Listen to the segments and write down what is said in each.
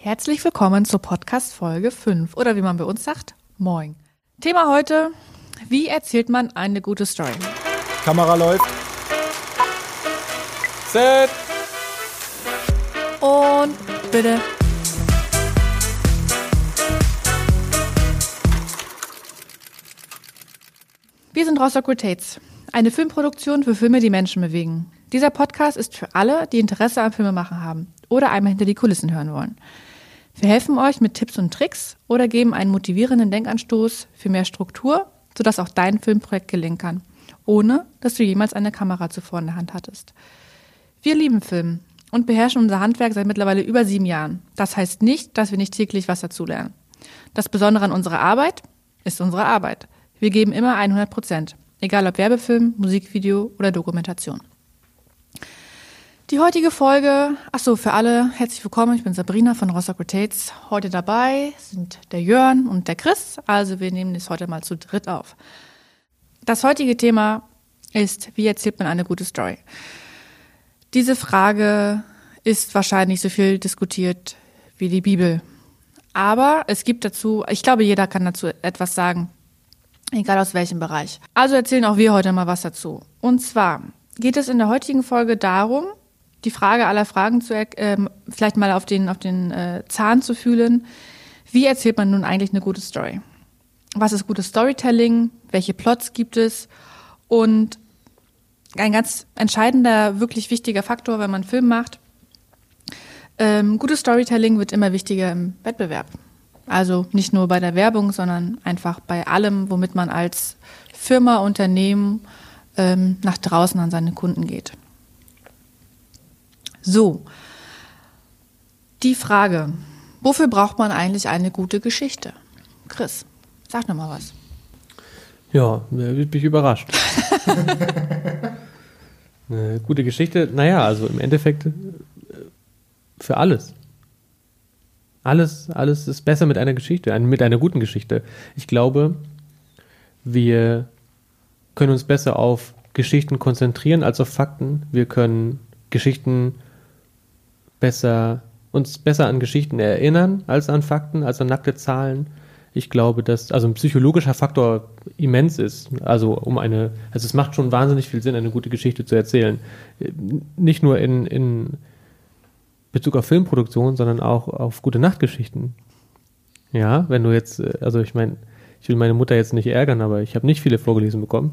Herzlich willkommen zur Podcast Folge 5 oder wie man bei uns sagt, Moin. Thema heute, wie erzählt man eine gute Story? Kamera läuft. Set. Und bitte. Wir sind Rostock Rotates, eine Filmproduktion für Filme, die Menschen bewegen. Dieser Podcast ist für alle, die Interesse am Filmemachen haben oder einmal hinter die Kulissen hören wollen. Wir helfen euch mit Tipps und Tricks oder geben einen motivierenden Denkanstoß für mehr Struktur, sodass auch dein Filmprojekt gelingen kann, ohne dass du jemals eine Kamera zuvor in der Hand hattest. Wir lieben Film und beherrschen unser Handwerk seit mittlerweile über sieben Jahren. Das heißt nicht, dass wir nicht täglich was dazulernen. Das Besondere an unserer Arbeit ist unsere Arbeit. Wir geben immer 100 Prozent, egal ob Werbefilm, Musikvideo oder Dokumentation. Die heutige Folge, ach so, für alle herzlich willkommen. Ich bin Sabrina von Rostock Rotates. Heute dabei sind der Jörn und der Chris. Also wir nehmen das heute mal zu dritt auf. Das heutige Thema ist, wie erzählt man eine gute Story? Diese Frage ist wahrscheinlich so viel diskutiert wie die Bibel. Aber es gibt dazu, ich glaube, jeder kann dazu etwas sagen, egal aus welchem Bereich. Also erzählen auch wir heute mal was dazu. Und zwar geht es in der heutigen Folge darum, die Frage aller Fragen zu, äh, vielleicht mal auf den, auf den äh, Zahn zu fühlen. Wie erzählt man nun eigentlich eine gute Story? Was ist gutes Storytelling? Welche Plots gibt es? Und ein ganz entscheidender, wirklich wichtiger Faktor, wenn man einen Film macht, ähm, gutes Storytelling wird immer wichtiger im Wettbewerb. Also nicht nur bei der Werbung, sondern einfach bei allem, womit man als Firma, Unternehmen ähm, nach draußen an seine Kunden geht. So, die Frage, wofür braucht man eigentlich eine gute Geschichte? Chris, sag noch mal was. Ja, wird mich überrascht. Eine gute Geschichte, naja, also im Endeffekt äh, für alles. Alles, alles ist besser mit einer Geschichte, mit einer guten Geschichte. Ich glaube, wir können uns besser auf Geschichten konzentrieren als auf Fakten. Wir können Geschichten besser, uns besser an Geschichten erinnern als an Fakten, als an nackte Zahlen. Ich glaube, dass also ein psychologischer Faktor immens ist. Also um eine, also es macht schon wahnsinnig viel Sinn, eine gute Geschichte zu erzählen. Nicht nur in, in Bezug auf Filmproduktion, sondern auch auf gute Nachtgeschichten. Ja, wenn du jetzt, also ich meine, ich will meine Mutter jetzt nicht ärgern, aber ich habe nicht viele vorgelesen bekommen.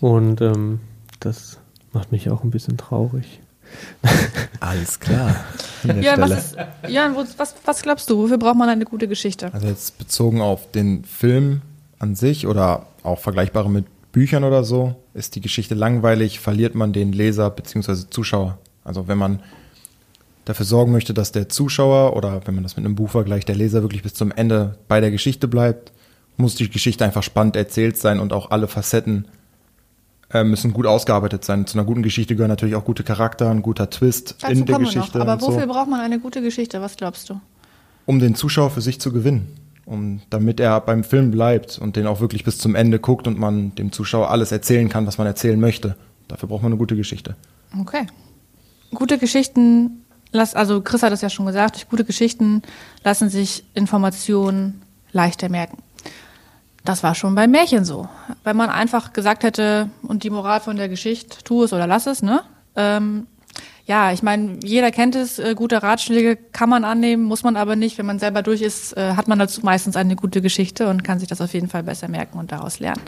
Und ähm, das macht mich auch ein bisschen traurig. Alles klar. Ja, was, ist, ja was, was glaubst du? Wofür braucht man eine gute Geschichte? Also jetzt bezogen auf den Film an sich oder auch vergleichbare mit Büchern oder so, ist die Geschichte langweilig, verliert man den Leser bzw. Zuschauer. Also wenn man dafür sorgen möchte, dass der Zuschauer oder wenn man das mit einem Buch vergleicht, der Leser wirklich bis zum Ende bei der Geschichte bleibt, muss die Geschichte einfach spannend erzählt sein und auch alle Facetten müssen gut ausgearbeitet sein. Zu einer guten Geschichte gehören natürlich auch gute Charakter, ein guter Twist Dazu in der Geschichte. Aber wofür so. braucht man eine gute Geschichte? Was glaubst du? Um den Zuschauer für sich zu gewinnen. Um, damit er beim Film bleibt und den auch wirklich bis zum Ende guckt und man dem Zuschauer alles erzählen kann, was man erzählen möchte. Dafür braucht man eine gute Geschichte. Okay. Gute Geschichten, also Chris hat es ja schon gesagt, durch gute Geschichten lassen sich Informationen leichter merken. Das war schon beim Märchen so. Wenn man einfach gesagt hätte, und die Moral von der Geschichte, tu es oder lass es, ne? Ähm, ja, ich meine, jeder kennt es, äh, gute Ratschläge kann man annehmen, muss man aber nicht. Wenn man selber durch ist, äh, hat man dazu meistens eine gute Geschichte und kann sich das auf jeden Fall besser merken und daraus lernen.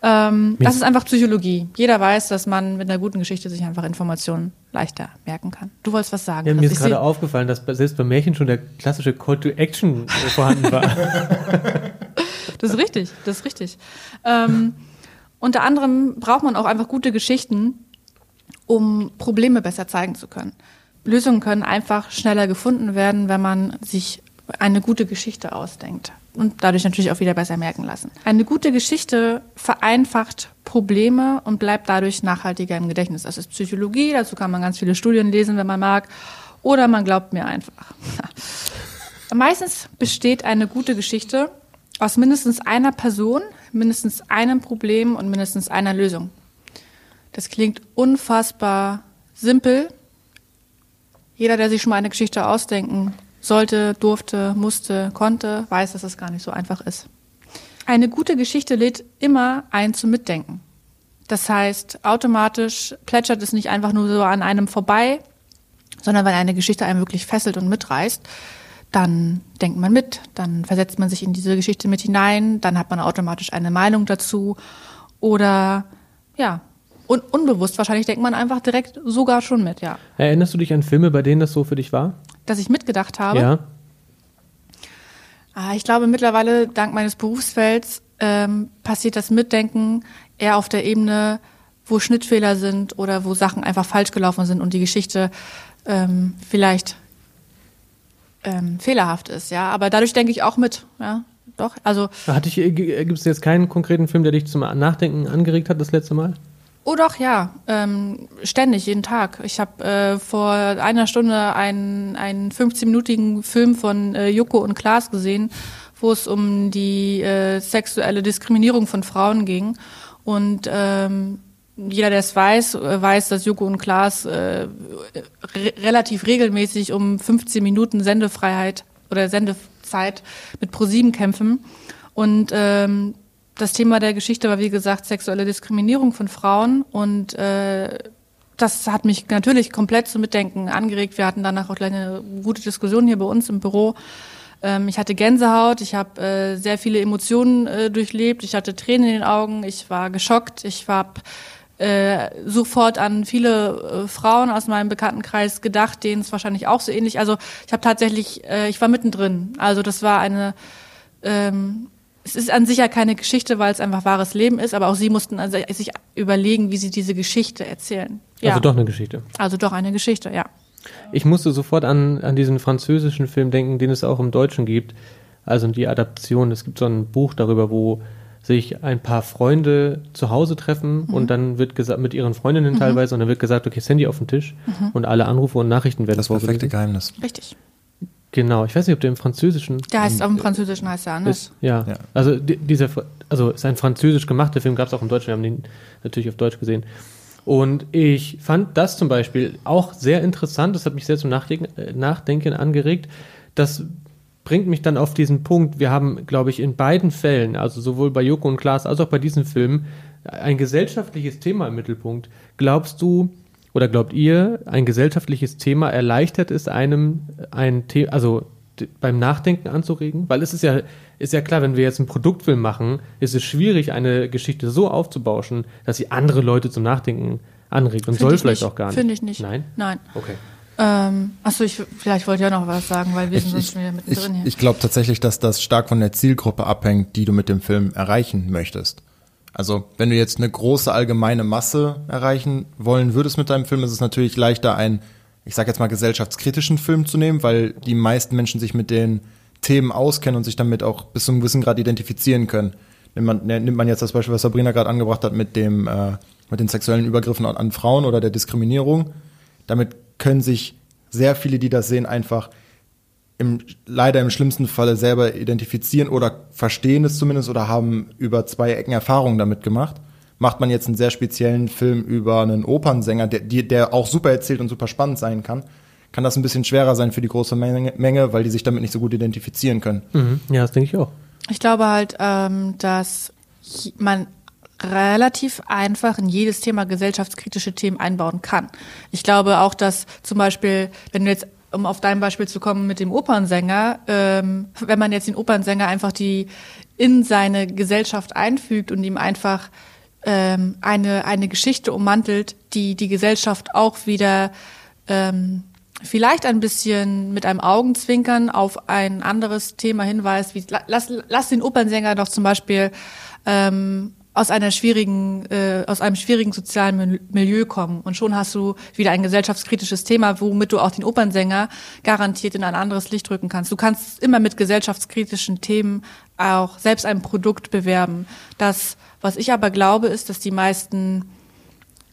Ähm, das ist einfach Psychologie. Jeder weiß, dass man mit einer guten Geschichte sich einfach Informationen leichter merken kann. Du wolltest was sagen. Ja, mir ist gerade aufgefallen, dass selbst beim Märchen schon der klassische Call to Action vorhanden war. Das ist richtig, das ist richtig. Ähm, unter anderem braucht man auch einfach gute Geschichten, um Probleme besser zeigen zu können. Lösungen können einfach schneller gefunden werden, wenn man sich eine gute Geschichte ausdenkt und dadurch natürlich auch wieder besser merken lassen. Eine gute Geschichte vereinfacht Probleme und bleibt dadurch nachhaltiger im Gedächtnis. Das ist Psychologie, dazu kann man ganz viele Studien lesen, wenn man mag, oder man glaubt mir einfach. Meistens besteht eine gute Geschichte aus mindestens einer Person, mindestens einem Problem und mindestens einer Lösung. Das klingt unfassbar simpel. Jeder, der sich schon mal eine Geschichte ausdenken sollte, durfte, musste, konnte, weiß, dass es gar nicht so einfach ist. Eine gute Geschichte lädt immer ein zum Mitdenken. Das heißt, automatisch plätschert es nicht einfach nur so an einem vorbei, sondern wenn eine Geschichte einem wirklich fesselt und mitreißt, dann denkt man mit, dann versetzt man sich in diese Geschichte mit hinein, dann hat man automatisch eine Meinung dazu oder ja, un unbewusst wahrscheinlich denkt man einfach direkt sogar schon mit, ja. Erinnerst du dich an Filme, bei denen das so für dich war? Dass ich mitgedacht habe? Ja. Ah, ich glaube mittlerweile, dank meines Berufsfelds, ähm, passiert das Mitdenken eher auf der Ebene, wo Schnittfehler sind oder wo Sachen einfach falsch gelaufen sind und die Geschichte ähm, vielleicht ähm, fehlerhaft ist, ja. Aber dadurch denke ich auch mit, ja. Doch, also. Hatte ich, äh, gibt es jetzt keinen konkreten Film, der dich zum Nachdenken angeregt hat das letzte Mal? Oh doch, ja. Ähm, ständig, jeden Tag. Ich habe äh, vor einer Stunde einen, einen 15-minütigen Film von äh, Joko und Klaas gesehen, wo es um die äh, sexuelle Diskriminierung von Frauen ging. Und ähm, jeder, der es weiß, äh, weiß, dass Joko und Klaas äh, re relativ regelmäßig um 15 Minuten Sendefreiheit oder Sendezeit mit ProSieben kämpfen. Und ähm, das Thema der Geschichte war, wie gesagt, sexuelle Diskriminierung von Frauen. Und äh, das hat mich natürlich komplett zum Mitdenken angeregt. Wir hatten danach auch eine gute Diskussion hier bei uns im Büro. Ähm, ich hatte Gänsehaut, ich habe äh, sehr viele Emotionen äh, durchlebt, ich hatte Tränen in den Augen, ich war geschockt, ich war äh, sofort an viele äh, Frauen aus meinem Bekanntenkreis gedacht, denen es wahrscheinlich auch so ähnlich. Also ich habe tatsächlich, äh, ich war mittendrin. Also das war eine, ähm, es ist an sich ja keine Geschichte, weil es einfach wahres Leben ist, aber auch sie mussten also sich überlegen, wie sie diese Geschichte erzählen. Ja. Also doch eine Geschichte. Also doch eine Geschichte, ja. Ich musste sofort an, an diesen französischen Film denken, den es auch im Deutschen gibt. Also die Adaption. Es gibt so ein Buch darüber, wo sich ein paar Freunde zu Hause treffen mhm. und dann wird gesagt, mit ihren Freundinnen mhm. teilweise, und dann wird gesagt, okay, das Handy auf den Tisch mhm. und alle Anrufe und Nachrichten werden Das perfekte Geheimnis. Richtig. Genau, ich weiß nicht, ob der im Französischen. Der heißt auch im Französischen heißt er anders. Ist, ja. ja. also dieser, also ist ein französisch gemachter Film, gab es auch im Deutschen, wir haben den natürlich auf Deutsch gesehen. Und ich fand das zum Beispiel auch sehr interessant, das hat mich sehr zum Nachdenken, äh, Nachdenken angeregt, dass bringt mich dann auf diesen Punkt, wir haben, glaube ich, in beiden Fällen, also sowohl bei Joko und Klaas als auch bei diesem Film, ein gesellschaftliches Thema im Mittelpunkt. Glaubst du oder glaubt ihr, ein gesellschaftliches Thema erleichtert es einem, ein The also beim Nachdenken anzuregen? Weil es ist ja, ist ja klar, wenn wir jetzt einen Produktfilm machen, ist es schwierig, eine Geschichte so aufzubauschen, dass sie andere Leute zum Nachdenken anregt und Find soll vielleicht nicht. auch gar nicht. Finde ich nicht. Nein? Nein. Okay. Ähm, achso, ich, vielleicht wollte ich auch noch was sagen, weil wir ich, sind sonst schon wieder mittendrin ich, hier. Ich glaube tatsächlich, dass das stark von der Zielgruppe abhängt, die du mit dem Film erreichen möchtest. Also, wenn du jetzt eine große allgemeine Masse erreichen wollen würdest mit deinem Film, ist es natürlich leichter, einen, ich sag jetzt mal, gesellschaftskritischen Film zu nehmen, weil die meisten Menschen sich mit den Themen auskennen und sich damit auch bis zu einem gewissen Grad identifizieren können. Nimmt man, ne, nimmt man jetzt das Beispiel, was Sabrina gerade angebracht hat mit dem, äh, mit den sexuellen Übergriffen an, an Frauen oder der Diskriminierung, damit können sich sehr viele, die das sehen, einfach im, leider im schlimmsten Falle selber identifizieren oder verstehen es zumindest oder haben über zwei Ecken Erfahrungen damit gemacht. Macht man jetzt einen sehr speziellen Film über einen Opernsänger, der, der auch super erzählt und super spannend sein kann, kann das ein bisschen schwerer sein für die große Menge, Menge weil die sich damit nicht so gut identifizieren können. Mhm. Ja, das denke ich auch. Ich glaube halt, ähm, dass man relativ einfach in jedes Thema gesellschaftskritische Themen einbauen kann. Ich glaube auch, dass zum Beispiel, wenn du jetzt um auf dein Beispiel zu kommen mit dem Opernsänger, ähm, wenn man jetzt den Opernsänger einfach die in seine Gesellschaft einfügt und ihm einfach ähm, eine eine Geschichte ummantelt, die die Gesellschaft auch wieder ähm, vielleicht ein bisschen mit einem Augenzwinkern auf ein anderes Thema hinweist, wie lass, lass den Opernsänger doch zum Beispiel ähm, aus einer schwierigen, äh, aus einem schwierigen sozialen Milieu kommen. Und schon hast du wieder ein gesellschaftskritisches Thema, womit du auch den Opernsänger garantiert in ein anderes Licht rücken kannst. Du kannst immer mit gesellschaftskritischen Themen auch selbst ein Produkt bewerben. Das, was ich aber glaube, ist, dass die meisten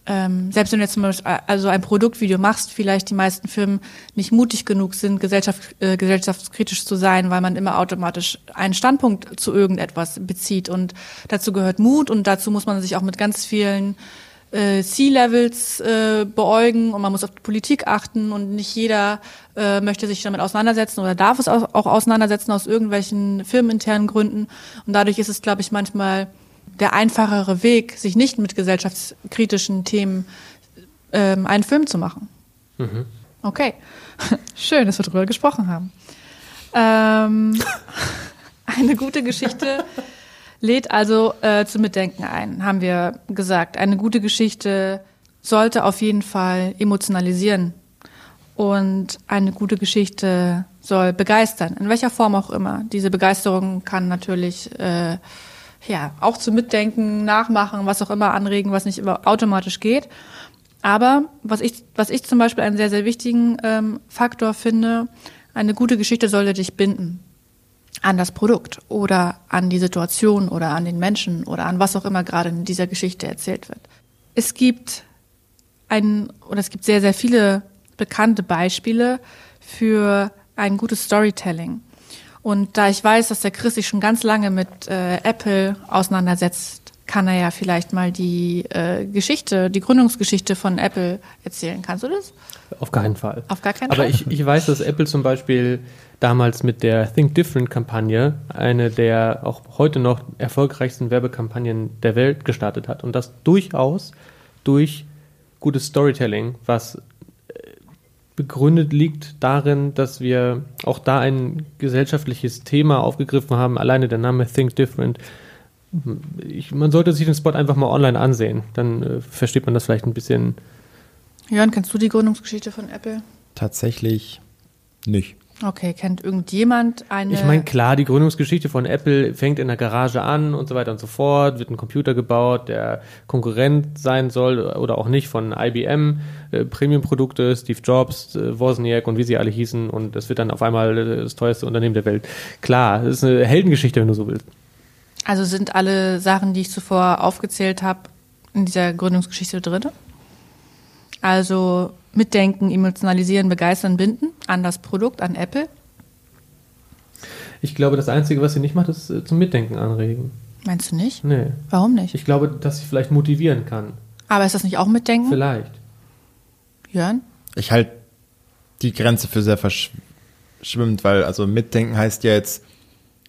ähm, selbst wenn du jetzt zum Beispiel also ein Produktvideo machst, vielleicht die meisten Firmen nicht mutig genug sind, gesellschaft, äh, gesellschaftskritisch zu sein, weil man immer automatisch einen Standpunkt zu irgendetwas bezieht. Und dazu gehört Mut und dazu muss man sich auch mit ganz vielen äh, Sea-Levels äh, beäugen und man muss auf die Politik achten und nicht jeder äh, möchte sich damit auseinandersetzen oder darf es auch auch auseinandersetzen aus irgendwelchen firmeninternen Gründen. Und dadurch ist es, glaube ich, manchmal der einfachere Weg, sich nicht mit gesellschaftskritischen Themen ähm, einen Film zu machen. Okay, schön, dass wir darüber gesprochen haben. Ähm, eine gute Geschichte lädt also äh, zum Mitdenken ein, haben wir gesagt. Eine gute Geschichte sollte auf jeden Fall emotionalisieren. Und eine gute Geschichte soll begeistern, in welcher Form auch immer. Diese Begeisterung kann natürlich äh, ja auch zum Mitdenken, Nachmachen, was auch immer anregen, was nicht immer automatisch geht. Aber was ich, was ich zum Beispiel einen sehr, sehr wichtigen ähm, Faktor finde, eine gute Geschichte sollte dich binden an das Produkt oder an die Situation oder an den Menschen oder an was auch immer gerade in dieser Geschichte erzählt wird. Es gibt ein, oder es gibt sehr, sehr viele bekannte Beispiele für ein gutes Storytelling. Und da ich weiß, dass der Chris sich schon ganz lange mit äh, Apple auseinandersetzt, kann er ja vielleicht mal die äh, Geschichte, die Gründungsgeschichte von Apple erzählen. Kannst du das? Auf keinen Fall. Auf gar keinen Aber Fall. ich, ich weiß, dass Apple zum Beispiel damals mit der Think Different-Kampagne eine der auch heute noch erfolgreichsten Werbekampagnen der Welt gestartet hat. Und das durchaus durch gutes Storytelling, was begründet liegt darin, dass wir auch da ein gesellschaftliches Thema aufgegriffen haben. Alleine der Name Think Different. Ich, man sollte sich den Spot einfach mal online ansehen. Dann äh, versteht man das vielleicht ein bisschen. Jörn, kennst du die Gründungsgeschichte von Apple? Tatsächlich nicht. Okay, kennt irgendjemand eine? Ich meine, klar, die Gründungsgeschichte von Apple fängt in der Garage an und so weiter und so fort, wird ein Computer gebaut, der Konkurrent sein soll oder auch nicht von IBM, äh, Premium-Produkte, Steve Jobs, äh, Wozniak und wie sie alle hießen und es wird dann auf einmal äh, das teuerste Unternehmen der Welt. Klar, das ist eine Heldengeschichte, wenn du so willst. also sind alle Sachen, die ich zuvor aufgezählt habe, in dieser Gründungsgeschichte drin? Also mitdenken, emotionalisieren, begeistern, binden an das Produkt, an Apple. Ich glaube, das Einzige, was sie nicht macht, ist äh, zum Mitdenken anregen. Meinst du nicht? Nee. Warum nicht? Ich glaube, dass sie vielleicht motivieren kann. Aber ist das nicht auch mitdenken? Vielleicht. Jörn? Ich halte die Grenze für sehr verschwimmt, weil also mitdenken heißt ja jetzt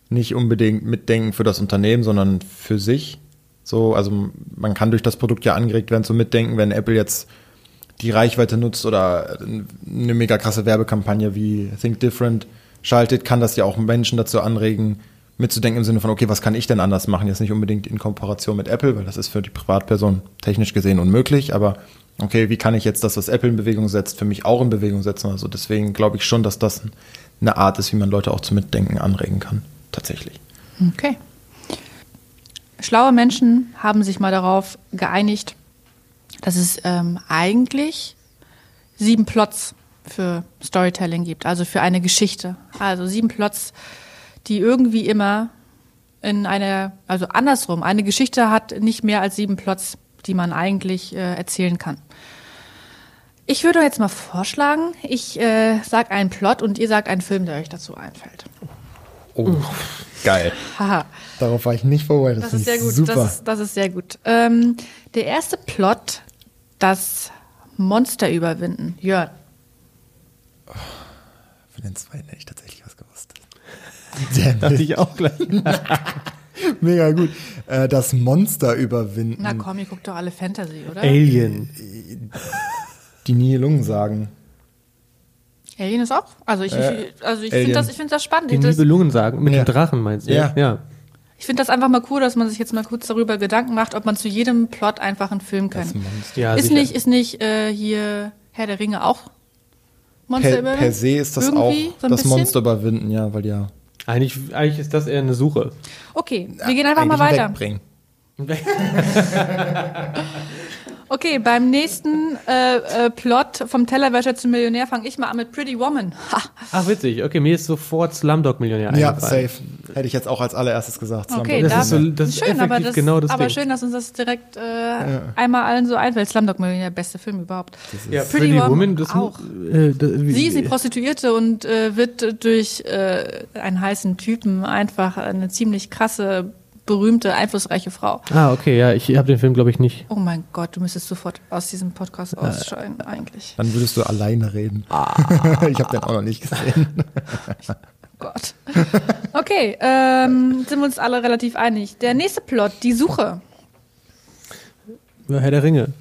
nicht unbedingt mitdenken für das Unternehmen, sondern für sich. So, also man kann durch das Produkt ja angeregt werden zu mitdenken, wenn Apple jetzt die Reichweite nutzt oder eine mega krasse Werbekampagne wie Think Different schaltet, kann das ja auch Menschen dazu anregen, mitzudenken im Sinne von, okay, was kann ich denn anders machen? Jetzt nicht unbedingt in Kooperation mit Apple, weil das ist für die Privatperson technisch gesehen unmöglich, aber okay, wie kann ich jetzt das, was Apple in Bewegung setzt, für mich auch in Bewegung setzen? Also deswegen glaube ich schon, dass das eine Art ist, wie man Leute auch zum Mitdenken anregen kann. Tatsächlich. Okay. Schlaue Menschen haben sich mal darauf geeinigt, dass es ähm, eigentlich sieben Plots für Storytelling gibt, also für eine Geschichte. Also sieben Plots, die irgendwie immer in einer, also andersrum, eine Geschichte hat nicht mehr als sieben Plots, die man eigentlich äh, erzählen kann. Ich würde jetzt mal vorschlagen, ich äh, sag einen Plot und ihr sagt einen Film, der euch dazu einfällt. Oh, geil. Haha. Darauf war ich nicht vorbereitet. Das finde ist sehr gut. Super. Das ist, das ist sehr gut. Ähm, der erste Plot, das Monster überwinden. Jörn. Für den zweiten hätte ich tatsächlich was gewusst. Dachte ich auch gleich. Mega gut. Äh, das Monster überwinden. Na komm, ihr guckt doch alle Fantasy, oder? Alien. Die Nihilungen sagen. Alien ist auch. Also ich, Äh, ich, also ich finde das, ich find das spannend. Die das, Nibelungen sagen. Mit Ja. dem Drachen meinst du? Ja. ja. ich finde das einfach mal cool, dass man sich jetzt mal kurz darüber Gedanken macht, ob man zu jedem Plot einfach einen Film Das kann. Monster. Ja, ist sicher. nicht, ist nicht äh, hier Herr der Ringe auch Monster Per, überwinden? per se ist das Irgendwie auch so das bisschen? Monster überwinden, ja, weil ja. Eigentlich, eigentlich ist das eher eine Suche. Okay, wir gehen einfach mal weiter. Wegbringen. Okay, beim nächsten äh, äh, Plot vom Tellerwäscher zum Millionär fange ich mal an mit Pretty Woman. Ha. Ach, witzig. Okay, mir ist sofort Slumdog Millionär Ja, eingefallen. safe. Hätte ich jetzt auch als allererstes gesagt. Okay, Das da, ist so- das ist schön, aber, das, genau das aber Ding. schön, dass uns das direkt äh, einmal allen so einfällt. Slumdog Millionär, beste Film überhaupt. Ja, Pretty Pretty, Woman Woman, das auch. Äh, das, wie, Sie ist die Prostituierte und äh, wird durch äh, einen heißen Typen einfach eine ziemlich krasse berühmte, einflussreiche Frau. Ah, okay, ja, ich habe den Film, glaube ich, nicht. Oh mein Gott, du müsstest sofort aus diesem Podcast ausscheiden, eigentlich. Dann würdest du alleine reden. Ah. ich habe den auch noch nicht gesehen. Gott. Okay, ähm, sind wir uns alle relativ einig. Der nächste Plot, die Suche. Ja, Herr der Ringe.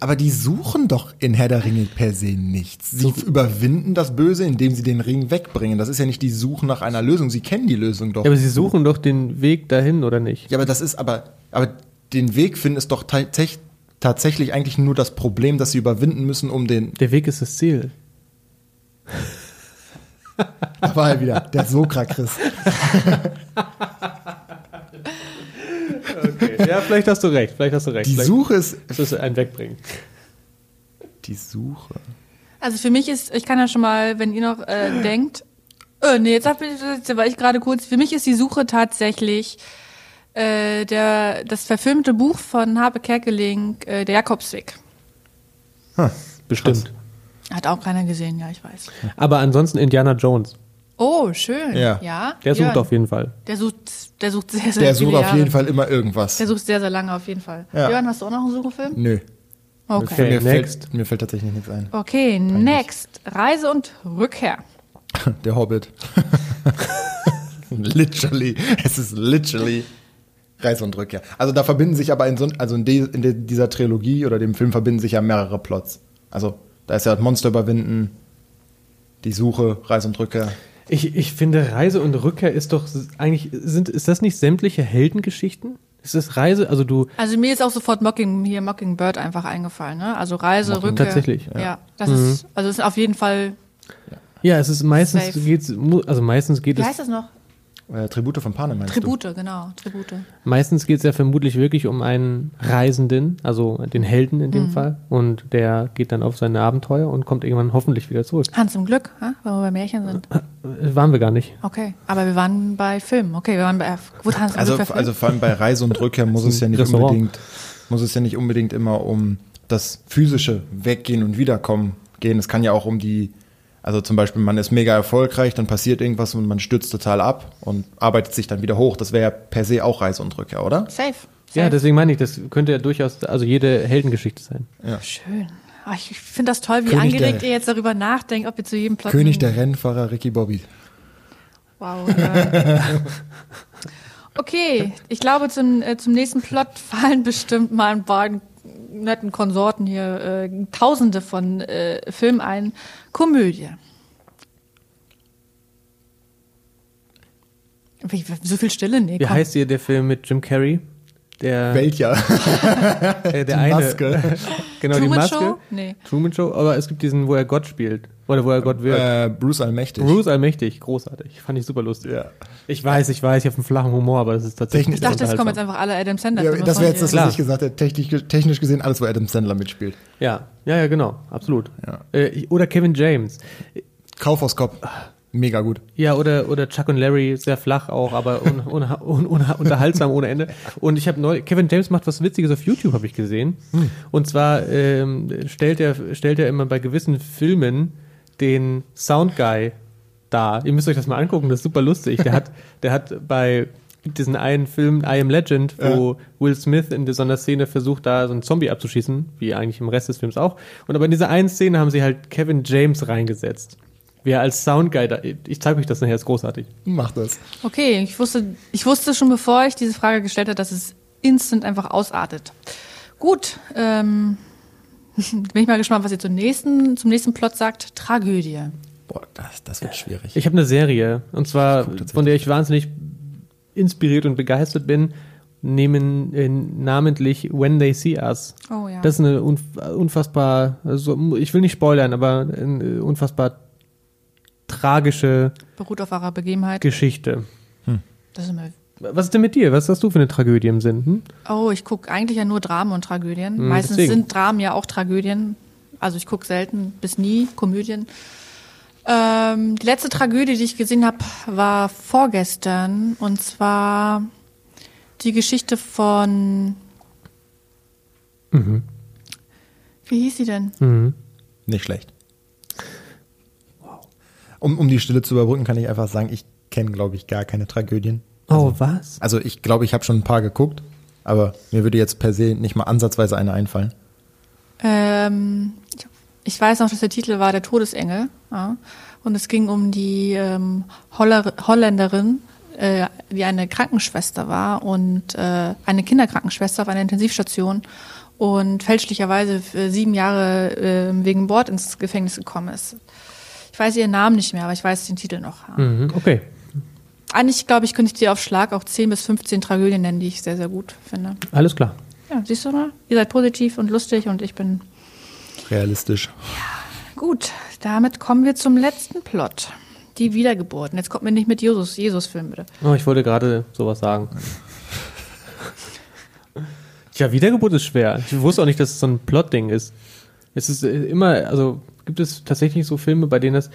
Aber die suchen doch in Herr der Ringe per se nichts. Sie überwinden das Böse, indem sie den Ring wegbringen. Das ist ja nicht die Suche nach einer Lösung. Sie kennen die Lösung doch. Ja, aber sie suchen doch den Weg dahin, oder nicht? Ja, aber das ist aber, aber den Weg finden ist doch tatsächlich tatsächlich eigentlich nur das Problem, das sie überwinden müssen, um den. Der Weg ist das Ziel. Da war er wieder, der Sokra-Chris. Okay. Ja, vielleicht hast du recht, vielleicht hast du recht. Die vielleicht Suche ist. ist es ein Wegbringen. Die Suche. Also für mich ist, ich kann ja schon mal, wenn ihr noch äh, denkt, äh, nee, jetzt, hab ich, jetzt war ich gerade kurz, für mich ist die Suche tatsächlich äh, der, das verfilmte Buch von Habe Kerkeling, äh, Der Jakobsweg. Hm. Bestimmt. Hat auch keiner gesehen, ja, ich weiß. Aber ansonsten Indiana Jones. Oh, schön. Ja. ja Der sucht Jörn, auf jeden Fall. Der sucht, der sucht sehr, sehr Der sucht auf Jahre. jeden Fall immer irgendwas. Der sucht sehr, sehr lange auf jeden Fall. Ja. Jörn, hast du auch noch einen Suchefilm? Nö. Okay. Mir, next. Fällt, mir fällt tatsächlich nichts ein. Okay, next. Reise und Rückkehr. Der Hobbit. literally. Es ist literally Reise und Rückkehr. Also da verbinden sich aber in so also in, de, in de, dieser Trilogie oder dem Film verbinden sich ja mehrere Plots. Also da ist ja das Monster überwinden, die Suche, Reise und Rückkehr. Ich, ich finde, Reise und Rückkehr ist doch eigentlich, sind, ist das nicht sämtliche Heldengeschichten? Ist das Reise, also du, Also mir ist auch sofort Mocking, hier Mockingbird einfach eingefallen, ne? Also Reise, Mocking- Rückkehr. Tatsächlich, Ja, das ist, also es ist auf jeden Fall, ja, es ist meistens Safe. geht's, also meistens geht wie es, heißt das noch? Äh, Tribute von Panem meinst Tribute, genau, Tribute. meistens geht es ja vermutlich wirklich um einen Reisenden, also den Helden in dem Mhm. Fall, und der geht dann auf seine Abenteuer und kommt irgendwann hoffentlich wieder zurück. Hans im Glück, ha? weil wir bei Märchen sind. Äh, Waren wir gar nicht. Okay, aber wir waren bei Filmen. Okay, wir waren bei, wurde Hans du? im Also, Glück verfilmt? also vor allem bei Reise und Rückkehr muss es ja nicht Restaurant. unbedingt, muss es ja nicht unbedingt immer um das physische Weggehen und Wiederkommen gehen. Es kann ja auch um die, also zum Beispiel, man ist mega erfolgreich, dann passiert irgendwas und man stürzt total ab und arbeitet sich dann wieder hoch. Das wäre ja per se auch Reise und Rückkehr, oder? Safe. Ja, Safe. deswegen meine ich, das könnte ja durchaus, also jede Heldengeschichte sein. Schön. Ah, ich finde das toll, wie König angeregt der- ihr jetzt darüber nachdenkt, ob ihr zu jedem Plot. König der Rennfahrer Ricky Bobby. Wow. Ja. okay, ich glaube, zum, äh, zum nächsten Plot fallen bestimmt mal ein paar netten Konsorten hier äh, Tausende von äh, Filmen ein. Komödie. Wie, so viel Stille? Nee, Wie komm. heißt hier der Film mit Jim Carrey? Der, Welcher? äh, der Die eine. Maske. genau, die Truman Maske. Show? Nee. Truman Show, aber es gibt diesen, wo er Gott spielt. Oder wo er Gott wird. äh, Bruce Allmächtig. Bruce Allmächtig, großartig. Fand ich super lustig. Ja. Ich weiß, ich weiß, ich habe einen flachen Humor, aber das ist tatsächlich. Ich dachte, es kommen jetzt einfach alle Adam Sandler. Ja, das wäre jetzt das, was ich gesagt hätte. Technisch, technisch gesehen alles, wo Adam Sandler mitspielt. Ja, ja, ja, genau, absolut. Ja. Äh, oder Kevin James. Kaufhaus Cop. Mega gut. Ja, oder, oder Chuck und Larry, sehr flach auch, aber un, un, un, un, unterhaltsam ohne Ende. Und ich habe neu, Kevin James macht was Witziges auf YouTube, habe ich gesehen. Und zwar ähm, stellt er stellt er immer bei gewissen Filmen den Soundguy dar. Ihr müsst euch das mal angucken, das ist super lustig. Der hat, der hat bei diesen einen Film I Am Legend, wo Will Smith in einer Szene versucht, da so einen Zombie abzuschießen, wie eigentlich im Rest des Films auch. Und aber in dieser einen Szene haben sie halt Kevin James reingesetzt. Wie er als Soundguy da, ich zeige euch das nachher, ist großartig. Mach das. Okay, ich wusste, ich wusste schon, bevor ich diese Frage gestellt habe, dass es instant einfach ausartet. Gut, ähm, bin ich mal gespannt, was ihr zum nächsten, zum nächsten Plot sagt. Tragödie. Boah, das, das wird schwierig. Ich habe eine Serie, und zwar, von der ich wahnsinnig inspiriert und begeistert bin, nehmen äh, namentlich When They See Us. Oh ja. Das ist eine unf unfassbar, also ich will nicht spoilern, aber eine unfassbar tragische Beruht auf wahrer Begebenheit. Geschichte. Das ist immer, Was ist denn mit dir? Was hast du für eine Tragödie im Sinn? Hm? oh, ich gucke eigentlich ja nur Dramen und Tragödien. Hm, Meistens deswegen. sind Dramen ja auch Tragödien. Also ich gucke selten bis nie Komödien. Ähm, die letzte Tragödie, die ich gesehen habe, war vorgestern. Und zwar die Geschichte von. Wie hieß sie denn? Mhm. Nicht schlecht. Um, um die Stille zu überbrücken, kann ich einfach sagen, ich kenne, glaube ich, gar keine Tragödien. Oh, was? Also ich glaube, ich habe schon ein paar geguckt, aber mir würde jetzt per se nicht mal ansatzweise eine einfallen. Ähm, ich weiß noch, dass der Titel war Der Todesengel. Ja. Und es ging um die ähm, Holler Holländerin, äh, die eine Krankenschwester war und äh, eine Kinderkrankenschwester auf einer Intensivstation und fälschlicherweise für sieben Jahre äh, wegen Mord ins Gefängnis gekommen ist. Ich weiß ihren Namen nicht mehr, aber ich weiß den Titel noch. Ja. Mhm, okay. Eigentlich, glaube ich, könnte ich dir auf Schlag auch 10 bis 15 Tragödien nennen, die ich sehr, sehr gut finde. Alles klar. Ja, siehst du mal? Ihr seid positiv und lustig und ich bin Realistisch. gut. Damit kommen wir zum letzten Plot. Die Wiedergeburt. Und jetzt kommt mir nicht mit Jesus, Jesus-Film, bitte. Oh, ich wollte gerade sowas sagen. Tja, Wiedergeburt ist schwer. Ich wusste auch nicht, dass es so ein Plot-Ding ist. Es ist äh, immer, also gibt es tatsächlich so Filme, bei denen das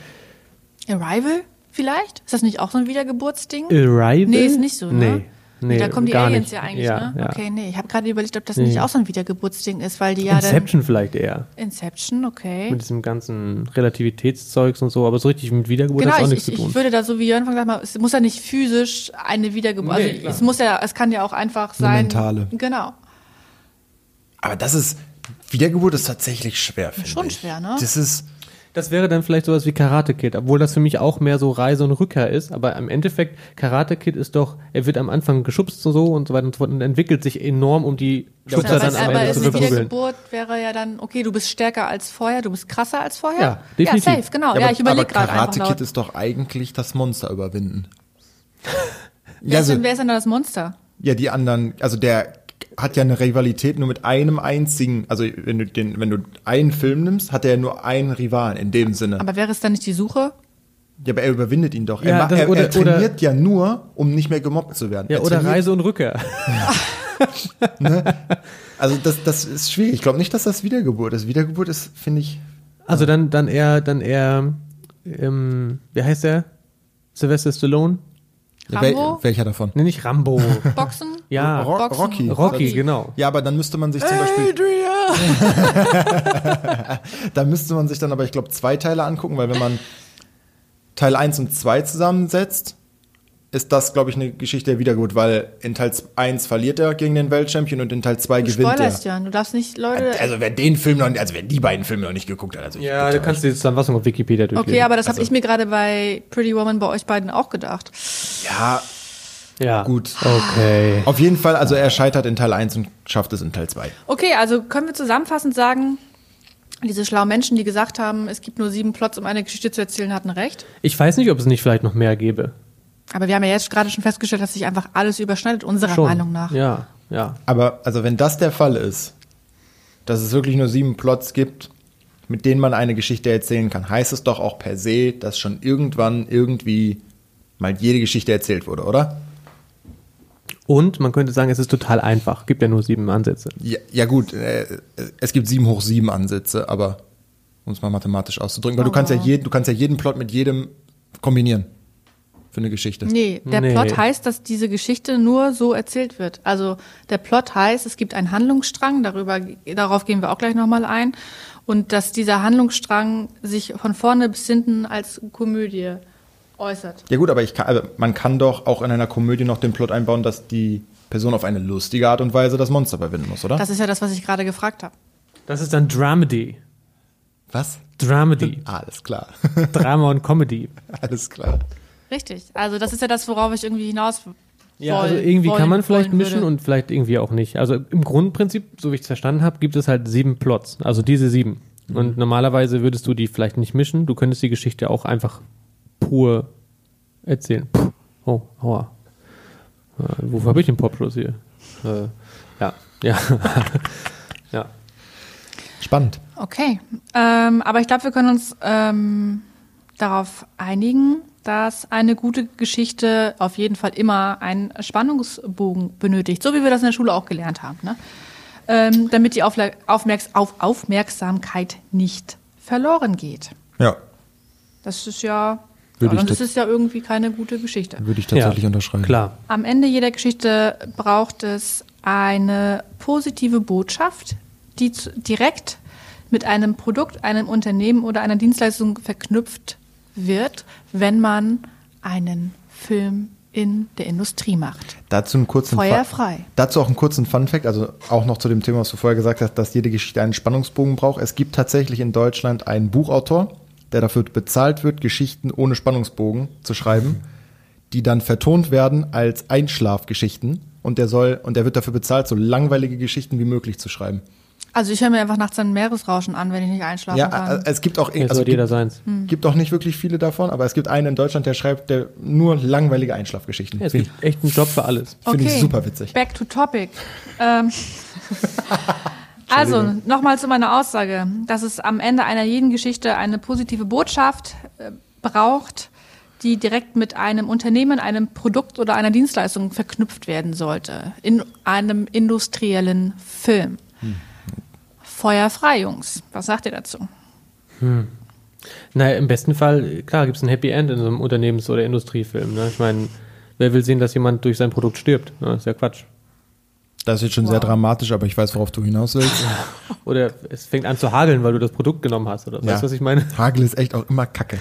Arrival vielleicht? Ist das nicht auch so ein Wiedergeburtsding? Arrival? Nee, ist nicht so, ne? Nee. Nee, da kommen die Aliens nicht. ja eigentlich, ja, ne? Ja. Okay, nee. Ich habe gerade überlegt, ob das Nee. nicht auch so ein Wiedergeburtsding ist, weil die ja Inception vielleicht eher. dann. Inception, okay. Mit diesem ganzen Relativitätszeugs und so, aber so richtig mit Wiedergeburt Genau, hat auch ich, nichts ich, zu tun. ich würde da so wie Jörn von gesagt haben, es muss ja nicht physisch eine Wiedergeburt, Nee, also klar. es muss ja, es kann ja auch einfach sein. mentale. Genau. Aber das ist, Wiedergeburt ist tatsächlich schwer, finde Schon ich. schwer, ne? Das ist, Das wäre dann vielleicht sowas wie Karate Kid, obwohl das für mich auch mehr so Reise und Rückkehr ist. Aber im Endeffekt, Karate Kid ist doch, er wird am Anfang geschubst und so und so weiter und so fort und entwickelt sich enorm, um die Schubser aber dann am aber Ende ist zu verprügeln. Wiedergeburt wäre ja dann, okay, du bist stärker als vorher, du bist krasser als vorher. Ja, definitiv. Ja, safe, genau. Ja, aber, ich überlege aber gerade Karate. Kid ist doch eigentlich das Monster überwinden. Wer, ja, ist also, denn, wer ist denn da das Monster? ja, die anderen, also der hat ja eine Rivalität nur mit einem einzigen, also wenn du den, wenn du einen Film nimmst, hat er ja nur einen Rivalen in dem Sinne. Aber wäre es dann nicht die Suche? ja, aber er überwindet ihn doch. Ja, er, das- er, oder- er trainiert ja nur, um nicht mehr gemobbt zu werden. Ja, er oder Reise und Rückkehr. Also das, das ist schwierig. Ich glaube nicht, dass das Wiedergeburt ist. Wiedergeburt ist, finde ich, Also dann, dann eher, dann eher, ähm, wie heißt der? Sylvester Stallone? Wel, Rambo? welcher davon? Nee, nicht Rambo. Boxen? ja, Ro- Boxen. Rocky. Rocky, genau. Ja, aber dann müsste man sich zum Beispiel, da müsste man sich dann aber, ich glaube, zwei Teile angucken, weil wenn man Teil 1 und 2 zusammensetzt, ist das, glaube ich, eine Geschichte der Wiedergeburt, weil in Teil 1 verliert er gegen den Weltchampion und in Teil 2 Du gewinnt er. spoilerst, Jörn. Du darfst nicht, Leute. Also wer den Film noch, also wer die beiden Filme noch nicht geguckt hat, also ich Ja, du kannst die Zusammenfassung auf Wikipedia durchlesen. Okay, aber das habe Also- ich mir gerade bei Pretty Woman bei euch beiden auch gedacht. Ja, ja. gut. Okay. Auf jeden Fall, also er scheitert in Teil 1 und schafft es in Teil 2. Okay, also können wir zusammenfassend sagen, diese schlauen Menschen, die gesagt haben, es gibt nur sieben Plots, um eine Geschichte zu erzählen, hatten recht. Ich weiß nicht, ob es nicht vielleicht noch mehr gäbe. Aber wir haben ja jetzt gerade schon festgestellt, dass sich einfach alles überschneidet, unserer Schon. Meinung nach. Ja, ja. Aber also wenn das der Fall ist, dass es wirklich nur sieben Plots gibt, mit denen man eine Geschichte erzählen kann, heißt es doch auch per se, dass schon irgendwann irgendwie mal jede Geschichte erzählt wurde, oder? Und man könnte sagen, es ist total einfach. Gibt ja nur sieben Ansätze. Ja, ja gut, äh, es gibt sieben hoch sieben Ansätze, aber um es mal mathematisch auszudrücken, weil du kannst ja jeden, du kannst ja jeden Plot mit jedem kombinieren für eine Geschichte. Nee, der Nee. Plot heißt, dass diese Geschichte nur so erzählt wird. Also der Plot heißt, es gibt einen Handlungsstrang, darüber, darauf gehen wir auch gleich nochmal ein. Und dass dieser Handlungsstrang sich von vorne bis hinten als Komödie äußert. Ja gut, aber ich kann, also man kann doch auch in einer Komödie noch den Plot einbauen, dass die Person auf eine lustige Art und Weise das Monster überwinden muss, oder? Das ist ja das, was ich gerade gefragt habe. Das ist dann Dramedy. Was? Dramedy. Alles klar. Drama und Comedy. Alles klar. Richtig. Also das ist ja das, worauf ich irgendwie hinaus Ja, also irgendwie wollen- kann man vielleicht mischen würde. und vielleicht irgendwie auch nicht. Also im Grundprinzip, so wie ich es verstanden habe, gibt es halt sieben Plots. Also diese sieben. Und normalerweise würdest du die vielleicht nicht mischen. Du könntest die Geschichte auch einfach pur erzählen. Puh. Oh, aua. Äh, wofür habe ich den Popschluss hier? Äh, ja, ja. ja. Spannend. Okay, ähm, aber ich glaube, wir können uns ähm, darauf einigen, dass eine gute Geschichte auf jeden Fall immer einen Spannungsbogen benötigt, so wie wir das in der Schule auch gelernt haben, ne? ähm, damit die Aufla Aufmerks auf Aufmerksamkeit nicht verloren geht. Ja, Das ist ja, Würde ja, ich das das- ist ja irgendwie keine gute Geschichte. würde ich tatsächlich ja, unterschreiben. Klar. Am Ende jeder Geschichte braucht es eine positive Botschaft, die direkt mit einem Produkt, einem Unternehmen oder einer Dienstleistung verknüpft wird, wenn man einen Film in der Industrie macht. Dazu einen kurzen Feuer Fa- frei. Dazu auch einen kurzen Fun-Fact, also auch noch zu dem Thema, was du vorher gesagt hast, dass jede Geschichte einen Spannungsbogen braucht. Es gibt tatsächlich in Deutschland einen Buchautor, der dafür bezahlt wird, Geschichten ohne Spannungsbogen zu schreiben, die dann vertont werden als Einschlafgeschichten. Und der soll, und der wird dafür bezahlt, so langweilige Geschichten wie möglich zu schreiben. Also ich höre mir einfach nachts ein Meeresrauschen an, wenn ich nicht einschlafen Ja, kann. äh, es gibt auch, also hat jeder gibt, seins. gibt auch nicht wirklich viele davon, aber es gibt einen in Deutschland, der schreibt der nur langweilige Einschlafgeschichten. Ja, es gibt echt einen Job für alles. finde ich super witzig. Back to topic. ähm, also, nochmal zu meiner Aussage, dass es am Ende einer jeden Geschichte eine positive Botschaft äh, braucht, die direkt mit einem Unternehmen, einem Produkt oder einer Dienstleistung verknüpft werden sollte. In einem industriellen Film. Feuer frei, Jungs. Was sagt ihr dazu? Naja, im besten Fall, klar, gibt es ein Happy End in so einem Unternehmens- oder Industriefilm. Ne? Ich meine, wer will sehen, dass jemand durch sein Produkt stirbt? Ne? Das ist ja Quatsch. Das ist jetzt schon sehr dramatisch, aber ich weiß, worauf du hinaus willst. Oder es fängt an zu hageln, weil du das Produkt genommen hast. Oder weißt du, was ich meine? Hagel ist echt auch immer Kacke.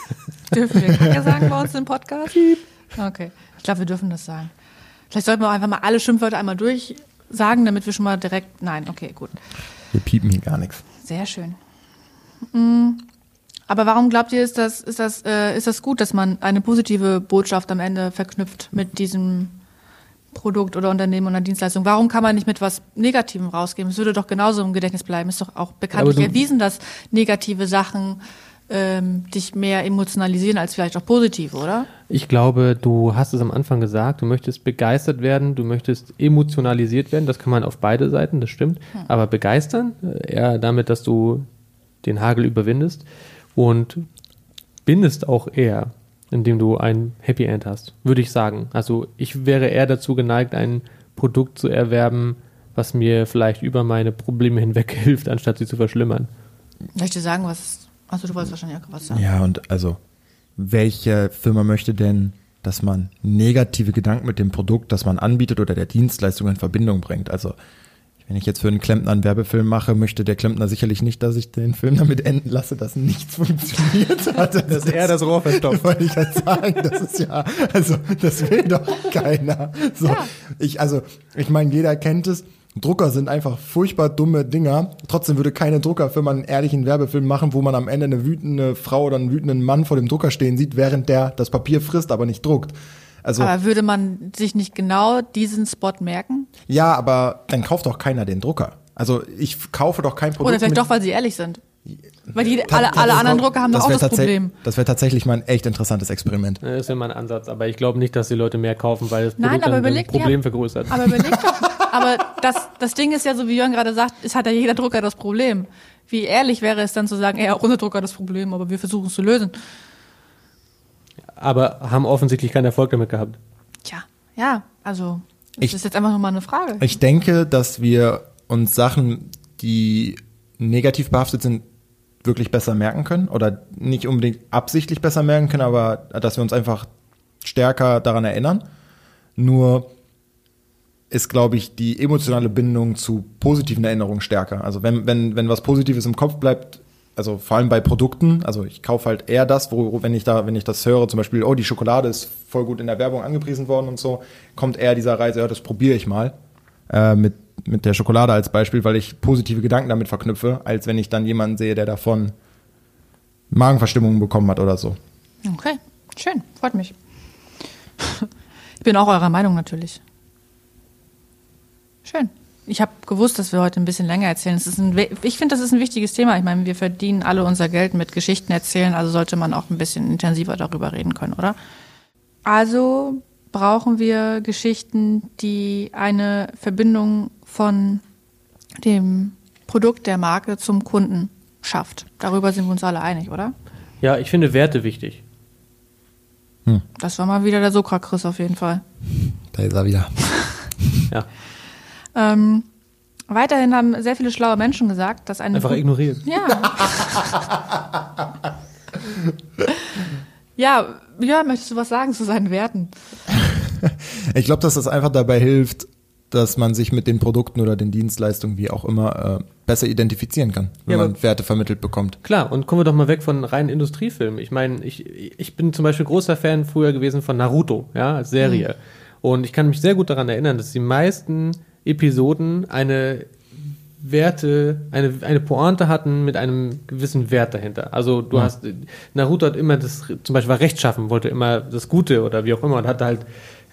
Dürfen wir Kacke sagen bei uns im Podcast? Okay. Ich glaube, wir dürfen das sagen. Vielleicht sollten wir auch einfach mal alle Schimpfwörter einmal durchsagen, damit wir schon mal direkt. Nein, okay, gut. Wir piepen hier gar nichts. Sehr schön. Mm, Aber warum glaubt ihr, ist das, ist, das, äh, ist das gut, dass man eine positive Botschaft am Ende verknüpft mit diesem Produkt oder Unternehmen oder Dienstleistung? Warum kann man nicht mit was Negativem rausgeben? Es würde doch genauso im Gedächtnis bleiben. Ist doch auch bekanntlich erwiesen, dass negative Sachen ähm, dich mehr emotionalisieren als vielleicht auch positive, oder? Ich glaube, du hast es am Anfang gesagt, du möchtest begeistert werden, du möchtest emotionalisiert werden. Das kann man auf beide Seiten, das stimmt. Aber begeistern, äh, eher damit, dass du den Hagel überwindest und bindest auch eher, indem du ein Happy End hast, würde ich sagen. Also ich wäre eher dazu geneigt, ein Produkt zu erwerben, was mir vielleicht über meine Probleme hinweg hilft, anstatt sie zu verschlimmern. Ich dir sagen, was. Also, du wolltest wahrscheinlich auch was sagen. Ja, und also, welche Firma möchte denn, dass man negative Gedanken mit dem Produkt, das man anbietet oder der Dienstleistung in Verbindung bringt? Also, wenn ich jetzt für einen Klempner einen Werbefilm mache, möchte der Klempner sicherlich nicht, dass ich den Film damit enden lasse, dass nichts funktioniert hat. Das ist er das Rohr verstopft. Wollte ich halt sagen, das ist ja, also, das will doch keiner. So, ich, also, ich meine, jeder kennt es. Drucker sind einfach furchtbar dumme Dinger. Trotzdem würde keine Druckerfirma einen ehrlichen Werbefilm machen, wo man am Ende eine wütende Frau oder einen wütenden Mann vor dem Drucker stehen sieht, während der das Papier frisst, aber nicht druckt. Also, Aber würde man sich nicht genau diesen Spot merken? ja, aber dann kauft doch keiner den Drucker. Also, ich kaufe doch kein Produkt. Oder vielleicht doch, weil sie ehrlich sind. Weil die, Ta- alle, das alle anderen Drucker haben doch auch das Problem. Das wäre tatsächlich mal ein echt interessantes Experiment. Das ist ja mal ein Ansatz, aber ich glaube nicht, dass die Leute mehr kaufen, weil das Nein, Produkt überlegt, Problem ja. vergrößert. Aber überleg doch. Aber das, das Ding ist ja so, wie Jörn gerade sagt, es hat ja jeder Drucker das Problem. Wie ehrlich wäre es dann zu sagen, ja, auch unser Drucker hat das Problem, aber wir versuchen es zu lösen. aber haben offensichtlich keinen Erfolg damit gehabt. Tja, ja, also, das Ich- ist jetzt einfach nur mal eine Frage. Ich denke, dass wir uns Sachen, die negativ behaftet sind, wirklich besser merken können oder nicht unbedingt absichtlich besser merken können, aber dass wir uns einfach stärker daran erinnern. Nur ist, glaube ich, die emotionale Bindung zu positiven Erinnerungen stärker. Also wenn, wenn, wenn was Positives im Kopf bleibt, also vor allem bei Produkten, also ich kaufe halt eher das, wo, wenn ich da, wenn ich das höre, zum Beispiel, oh, die Schokolade ist voll gut in der Werbung angepriesen worden und so, kommt eher dieser Reise, ja, das probiere ich mal. Äh, mit, mit der Schokolade als Beispiel, weil ich positive Gedanken damit verknüpfe, als wenn ich dann jemanden sehe, der davon Magenverstimmungen bekommen hat oder so. Okay, schön, freut mich. Ich bin auch eurer Meinung natürlich. Schön. Ich habe gewusst, dass wir heute ein bisschen länger erzählen. Ein, ich finde, das ist ein wichtiges Thema. Ich meine, wir verdienen alle unser Geld mit Geschichten erzählen, also sollte man auch ein bisschen intensiver darüber reden können, oder? Also brauchen wir Geschichten, die eine Verbindung von dem Produkt der Marke zum Kunden schafft. Darüber sind wir uns alle einig, oder? Ja, ich finde Werte wichtig. Das war mal wieder der Sokra-Chris auf jeden Fall. Da ist er wieder. Ja, Ähm, weiterhin haben sehr viele schlaue Menschen gesagt, dass eine einfach gut- ignorieren. ja. ja, ja, möchtest du was sagen zu seinen Werten? Ich glaube, dass das einfach dabei hilft, dass man sich mit den Produkten oder den Dienstleistungen, wie auch immer, äh, besser identifizieren kann, wenn Ja, man Werte vermittelt bekommt. Klar, und kommen wir doch mal weg von reinen Industriefilmen. Ich meine, ich, ich bin zum Beispiel großer Fan früher gewesen von Naruto, ja, als Serie. Und ich kann mich sehr gut daran erinnern, dass die meisten Episoden eine Werte, eine, eine Pointe hatten mit einem gewissen Wert dahinter. Also du hast, Naruto hat immer das, zum Beispiel war rechtschaffen, wollte immer das Gute oder wie auch immer und hatte halt,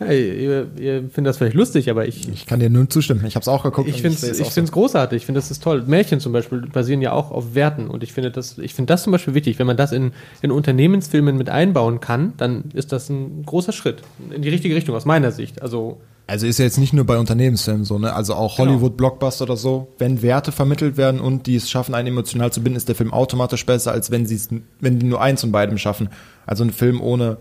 ja, ihr, ihr findet das vielleicht lustig, aber ich, Ich kann dir nur zustimmen. Ich habe es auch geguckt. ich finde es ich so. großartig, ich finde das ist toll. Märchen zum Beispiel basieren ja auch auf Werten und ich finde das, ich finde das zum Beispiel wichtig. Wenn man das in, in Unternehmensfilmen mit einbauen kann, dann ist das ein großer Schritt in die richtige Richtung aus meiner Sicht. Also Also ist ja jetzt nicht nur bei Unternehmensfilmen so, ne? Also auch Genau. Hollywood-Blockbuster oder so. Wenn Werte vermittelt werden und die es schaffen, einen emotional zu binden, ist der Film automatisch besser, als wenn sie es, wenn die nur eins von beidem schaffen. Also ein Film ohne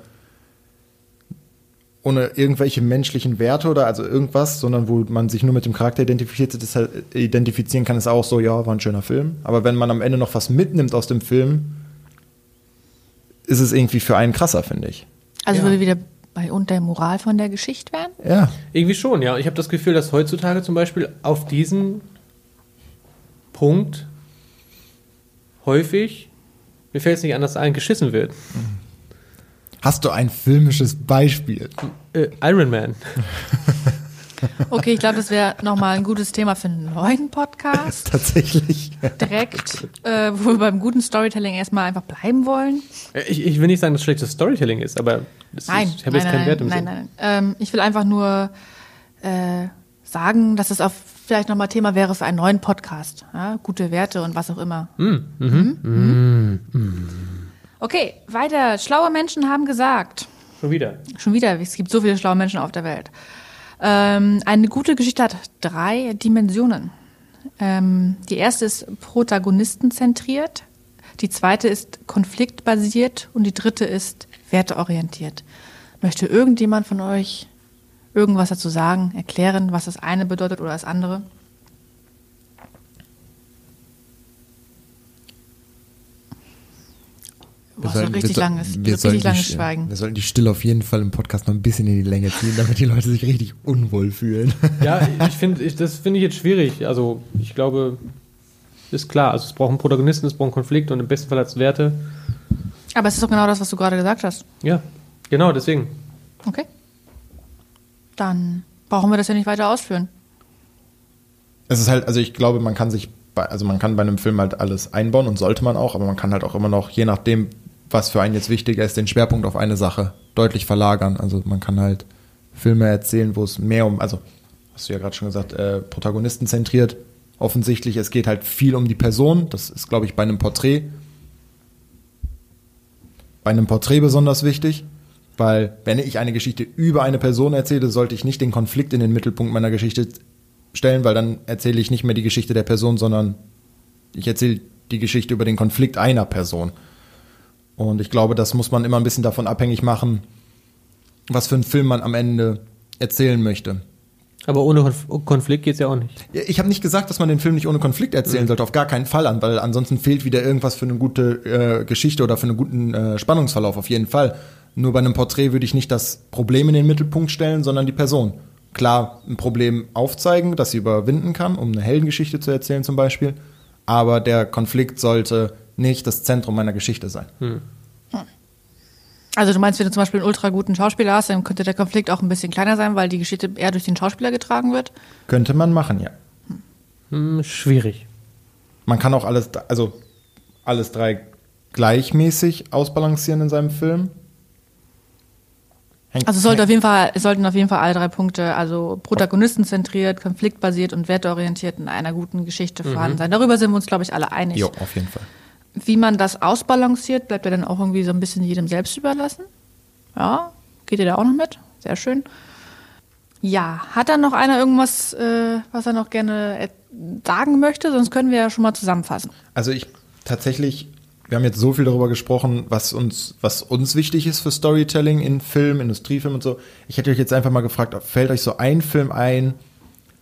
ohne irgendwelche menschlichen Werte oder also irgendwas, sondern wo man sich nur mit dem Charakter identifiziert, das halt identifizieren kann, ist auch so, ja, war ein schöner Film. Aber wenn man am Ende noch was mitnimmt aus dem Film, ist es irgendwie für einen krasser, finde ich. Also Ja. wo wir wieder bei und der Moral von der Geschichte wären? Ja. irgendwie schon, ja. Ich habe das Gefühl, dass heutzutage zum Beispiel auf diesen Punkt häufig, mir fällt es nicht anders ein, geschissen wird. Hast du ein filmisches Beispiel? Äh, Iron Man. Okay, ich glaube, das wäre nochmal ein gutes Thema für einen neuen Podcast. Tatsächlich. Direkt, äh, wo wir beim guten Storytelling erstmal einfach bleiben wollen. Äh, Ich, ich will nicht sagen, dass schlechtes Storytelling ist, aber das Nein, ist, ich habe jetzt keinen nein, Wert im nein, Sinn. nein, nein. Ähm, ich will einfach nur äh, sagen, dass es auch vielleicht nochmal Thema wäre für einen neuen Podcast. Ja? Gute Werte und was auch immer. Hm, Mhm. mhm. Mhm. Okay, weiter. Schlaue Menschen haben gesagt, Schon wieder. schon wieder, es gibt so viele schlaue Menschen auf der Welt. Ähm, eine gute Geschichte hat drei Dimensionen. Ähm, die erste ist protagonistenzentriert, die zweite ist konfliktbasiert und die dritte ist werteorientiert. Möchte irgendjemand von euch irgendwas dazu sagen, erklären, was das eine bedeutet oder das andere? Boah, so richtig soll- langes, wir sollten richtig langes die, Schweigen. Wir sollten die Stille auf jeden Fall im Podcast noch ein bisschen in die Länge ziehen, damit die Leute sich richtig unwohl fühlen. Ja, ich finde, ich, das finde ich jetzt schwierig. Also ich glaube, ist klar. Also es braucht einen Protagonisten, es braucht einen Konflikt und im besten Fall als Werte. Aber es ist doch genau das, was du gerade gesagt hast. Ja, genau, deswegen. Okay. Dann brauchen wir das ja nicht weiter ausführen. Es ist halt, also ich glaube, man kann sich, bei, also man kann bei einem Film halt alles einbauen und sollte man auch, aber man kann halt auch immer noch, je nachdem, was für einen jetzt wichtiger ist, den Schwerpunkt auf eine Sache deutlich verlagern. Also man kann halt Filme erzählen, wo es mehr um, also hast du ja gerade schon gesagt, äh, Protagonisten zentriert. Offensichtlich, es geht halt viel um die Person. Das ist, glaube ich, bei einem Porträt bei einem Porträt besonders wichtig, weil wenn ich eine Geschichte über eine Person erzähle, sollte ich nicht den Konflikt in den Mittelpunkt meiner Geschichte stellen, weil dann erzähle ich nicht mehr die Geschichte der Person, sondern ich erzähle die Geschichte über den Konflikt einer Person. Und ich glaube, das muss man immer ein bisschen davon abhängig machen, was für einen Film man am Ende erzählen möchte. Aber ohne Konf Konflikt geht es ja auch nicht. Ich habe nicht gesagt, dass man den Film nicht ohne Konflikt erzählen sollte, auf gar keinen Fall an, weil ansonsten fehlt wieder irgendwas für eine gute äh, Geschichte oder für einen guten äh, Spannungsverlauf, auf jeden Fall. Nur bei einem Porträt würde ich nicht das Problem in den Mittelpunkt stellen, sondern die Person. Klar, ein Problem aufzeigen, das sie überwinden kann, um eine Heldengeschichte zu erzählen zum Beispiel, aber der Konflikt sollte nicht das Zentrum meiner Geschichte sein. Also du meinst, wenn du zum Beispiel einen ultra guten Schauspieler hast, dann könnte der Konflikt auch ein bisschen kleiner sein, weil die Geschichte eher durch den Schauspieler getragen wird? Könnte man machen, ja. Hm, schwierig. Man kann auch alles, also alles drei gleichmäßig ausbalancieren in seinem Film. Hängt- Also es sollte auf jeden Fall, es sollten auf jeden Fall alle drei Punkte, also protagonistenzentriert, konfliktbasiert und werteorientiert in einer guten Geschichte vorhanden sein. Darüber sind wir uns, glaube ich, alle einig. Jo, auf jeden Fall. Wie man das ausbalanciert, bleibt ja dann auch irgendwie so ein bisschen jedem selbst überlassen. Ja, geht ihr da auch noch mit? Sehr schön. Ja, hat da noch einer irgendwas, äh, was er noch gerne äh, sagen möchte? Sonst können wir ja schon mal zusammenfassen. Also ich tatsächlich, wir haben jetzt so viel darüber gesprochen, was uns, was uns wichtig ist für Storytelling in Film, Industriefilm und so. Ich hätte euch jetzt einfach mal gefragt, fällt euch so ein Film ein,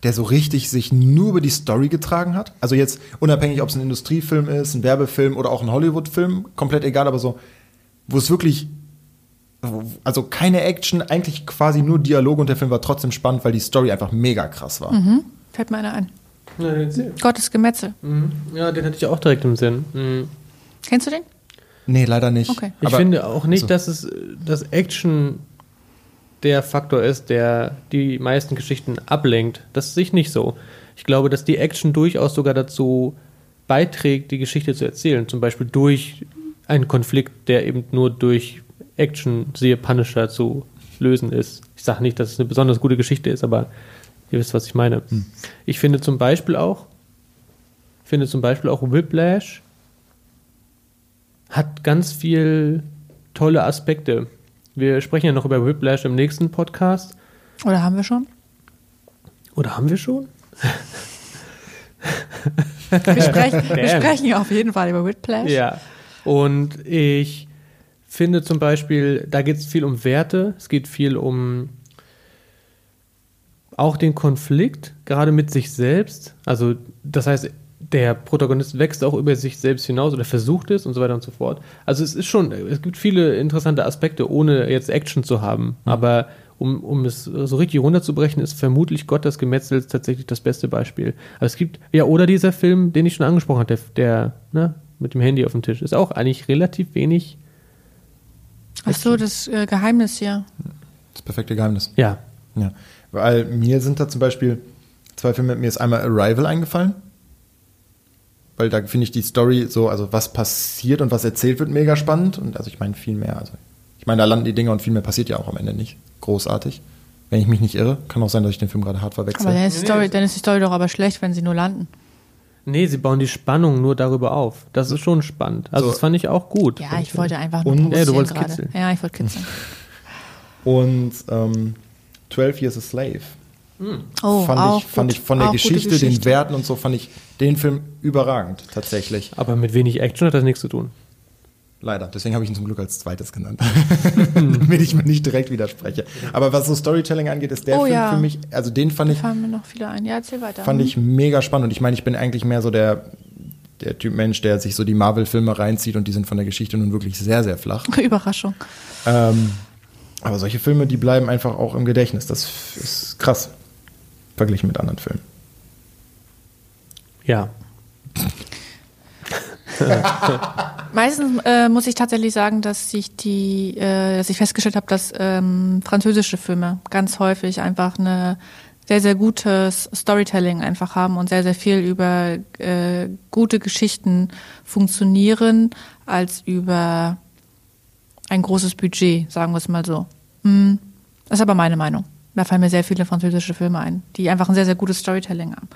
der so richtig sich nur über die Story getragen hat? Also jetzt unabhängig, ob es ein Industriefilm ist, ein Werbefilm oder auch ein Hollywoodfilm, komplett egal, aber so, wo es wirklich also keine Action, eigentlich quasi nur Dialog und der Film war trotzdem spannend, weil die Story einfach mega krass war. Mhm. Fällt mir einer ein. Ja, Gottes Gemetzel. Mhm. Ja, den hatte ich auch direkt im Sinn. Mhm. Kennst du den? Nee, leider nicht. Okay. Ich Aber- finde auch nicht, so. dass es dass Action der Faktor ist, der die meisten Geschichten ablenkt. Das sehe ich nicht so. Ich glaube, dass die Action durchaus sogar dazu beiträgt, die Geschichte zu erzählen. Zum Beispiel durch einen Konflikt, der eben nur durch Action, siehe Punisher, zu lösen ist. Ich sage nicht, dass es eine besonders gute Geschichte ist, aber ihr wisst, was ich meine. Ich finde zum Beispiel auch, finde zum Beispiel auch Whiplash hat ganz viel tolle Aspekte. Wir sprechen ja noch über Whiplash im nächsten Podcast. Oder haben wir schon? Oder haben wir schon? Wir sprechen, wir sprechen ja auf jeden Fall über Whiplash. Ja. Und ich finde zum Beispiel, da geht es viel um Werte, es geht viel um auch den Konflikt, gerade mit sich selbst. Also, das heißt, der Protagonist wächst auch über sich selbst hinaus oder versucht es und so weiter und so fort. Also, es ist schon, es gibt viele interessante Aspekte, ohne jetzt Action zu haben. Aber um, um es so richtig runterzubrechen, ist vermutlich Gott das Gemetzel tatsächlich das beste Beispiel. Aber es gibt, ja, oder dieser Film, den ich schon angesprochen habe, der, der ne, mit dem Handy auf dem Tisch, ist auch eigentlich relativ wenig. Ach so, das äh, Geheimnis hier. Das perfekte Geheimnis. Ja, Ja. Weil mir sind da zum Beispiel zwei Filme, mir ist einmal Arrival eingefallen. Weil da finde ich die Story so, also was passiert und was erzählt wird, mega spannend. Und also ich meine viel mehr. Also ich meine, da landen die Dinge und viel mehr passiert ja auch am Ende nicht. Großartig. Wenn ich mich nicht irre, kann auch sein, dass ich den Film gerade hart verwechsel. Aber dann ist, die Story, dann ist die Story doch aber schlecht, wenn sie nur landen. Nee, sie bauen die Spannung nur darüber auf. Das ist schon spannend. Also, So. das fand ich auch gut. Ja, ich wollte einfach nur Und- Ja, du wolltest gerade. kitzeln. Ja, ich wollte kitzeln. Und ähm, 12 Years a Slave. Oh, fand auch ich, fand gut. ich von der Auch gute Geschichte, den Geschichte. Werten und so, fand ich den Film überragend, tatsächlich. Aber mit wenig Action hat das nichts zu tun. Leider. Deswegen habe ich ihn zum Glück als zweites genannt. Damit ich mir nicht direkt widerspreche. Aber was so Storytelling angeht, ist der Oh Film ja. für mich, also den fand Da ich, fallen mir noch viele ein. Ja, erzähl weiter. fand ich mega spannend. Und ich meine, ich bin eigentlich mehr so der, der Typ Mensch, der sich so die Marvel-Filme reinzieht und die sind von der Geschichte nun wirklich sehr, sehr flach. Überraschung. Ähm, aber solche Filme, die bleiben einfach auch im Gedächtnis. Das ist krass. Verglichen mit anderen Filmen. Ja. Meistens äh, muss ich tatsächlich sagen, dass ich die, äh, dass ich festgestellt habe, dass ähm, französische Filme ganz häufig einfach eine sehr, sehr gutes Storytelling einfach haben und sehr, sehr viel über äh, gute Geschichten funktionieren, als über ein großes Budget, sagen wir es mal so. Mm, Das ist aber meine Meinung. Da fallen mir sehr viele französische Filme ein, die einfach ein sehr, sehr gutes Storytelling haben.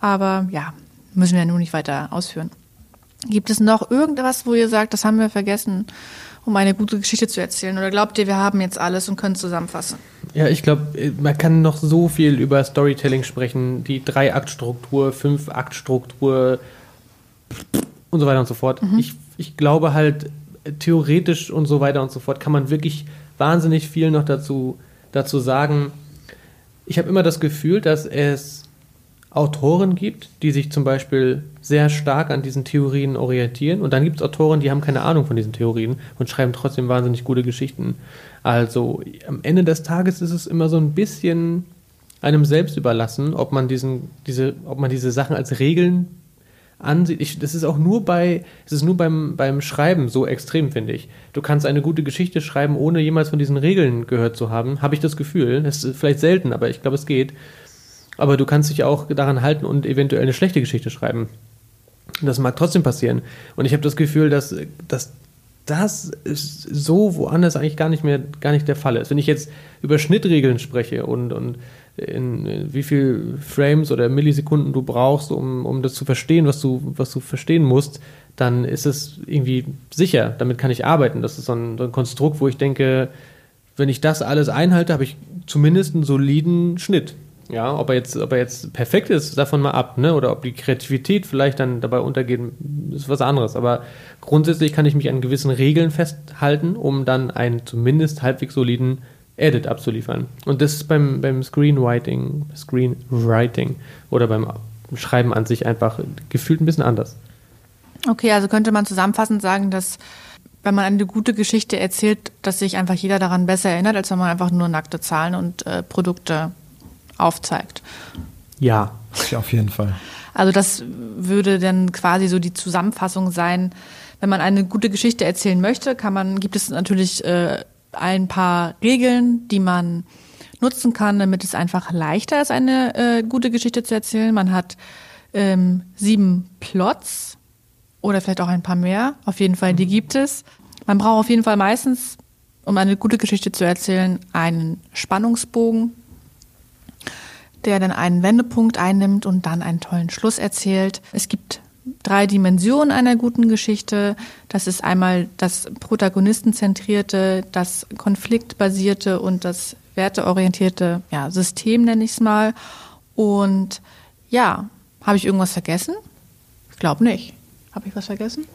Aber ja, müssen wir ja nun nicht weiter ausführen. Gibt es noch irgendwas, wo ihr sagt, das haben wir vergessen, um eine gute Geschichte zu erzählen? Oder glaubt ihr, wir haben jetzt alles und können zusammenfassen? Ja, ich glaube, man kann noch so viel über Storytelling sprechen. Die Drei-Akt-Struktur, Fünf-Akt-Struktur und so weiter und so fort. Ich, ich glaube halt, theoretisch und so weiter und so fort kann man wirklich wahnsinnig viel noch dazu, dazu sagen. Ich habe immer das Gefühl, dass es Autoren gibt, die sich zum Beispiel sehr stark an diesen Theorien orientieren. Und dann gibt es Autoren, die haben keine Ahnung von diesen Theorien und schreiben trotzdem wahnsinnig gute Geschichten. Also am Ende des Tages ist es immer so ein bisschen einem selbst überlassen, ob man diesen, diese, ob man diese Sachen als Regeln ansieht. Ich, das ist auch nur bei, es ist nur beim, beim Schreiben so extrem, finde ich. Du kannst eine gute Geschichte schreiben, ohne jemals von diesen Regeln gehört zu haben, habe ich das Gefühl. Das ist vielleicht selten, aber ich glaube, es geht. Aber du kannst dich auch daran halten und eventuell eine schlechte Geschichte schreiben. Das mag trotzdem passieren. Und ich habe das Gefühl, dass, dass das so woanders eigentlich gar nicht mehr, gar nicht der Fall ist. Wenn ich jetzt über Schnittregeln spreche und, und in, in wie viel Frames oder Millisekunden du brauchst, um, um das zu verstehen, was du, was du verstehen musst, dann ist es irgendwie sicher. Damit kann ich arbeiten. Das ist so ein, so ein Konstrukt, wo ich denke, wenn ich das alles einhalte, habe ich zumindest einen soliden Schnitt. Ja, ob er jetzt, ob er jetzt perfekt ist, davon mal ab, ne? Oder ob die Kreativität vielleicht dann dabei untergeht, ist was anderes. Aber grundsätzlich kann ich mich an gewissen Regeln festhalten, um dann einen zumindest halbwegs soliden Edit abzuliefern. Und das ist beim, beim Screenwriting, Screenwriting oder beim Schreiben an sich einfach gefühlt ein bisschen anders. Okay, also könnte man zusammenfassend sagen, dass wenn man eine gute Geschichte erzählt, dass sich einfach jeder daran besser erinnert, als wenn man einfach nur nackte Zahlen und äh, Produkte aufzeigt. Ja. Ja, auf jeden Fall. Also das würde dann quasi so die Zusammenfassung sein. Wenn man eine gute Geschichte erzählen möchte, kann man, gibt es natürlich äh, ein paar Regeln, die man nutzen kann, damit es einfach leichter ist, eine äh, gute Geschichte zu erzählen. Man hat ähm, sieben Plots oder vielleicht auch ein paar mehr. Auf jeden Fall, die gibt es. Man braucht auf jeden Fall meistens, um eine gute Geschichte zu erzählen, einen Spannungsbogen, der dann einen Wendepunkt einnimmt und dann einen tollen Schluss erzählt. Es gibt drei Dimensionen einer guten Geschichte. Das ist einmal das protagonistenzentrierte, das konfliktbasierte und das werteorientierte ja, System, nenne ich es mal. Und ja, habe ich irgendwas vergessen? Ich glaube nicht. Habe ich was vergessen?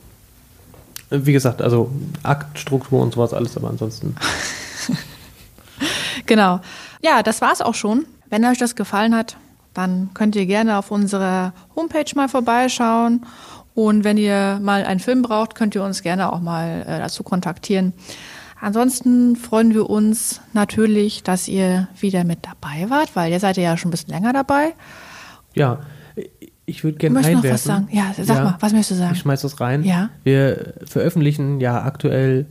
Wie gesagt, also Aktstruktur und sowas alles, aber ansonsten. genau. Ja, das war's auch schon. Wenn euch das gefallen hat, dann könnt ihr gerne auf unserer Homepage mal vorbeischauen. Und wenn ihr mal einen Film braucht, könnt ihr uns gerne auch mal äh, dazu kontaktieren. Ansonsten freuen wir uns natürlich, dass ihr wieder mit dabei wart, weil ihr seid ja schon ein bisschen länger dabei. Ja, ich würde gerne einwerfen. noch was sagen? Ja, sag ja, mal, was möchtest du sagen? Ich schmeiß das rein. Ja. Wir veröffentlichen ja aktuell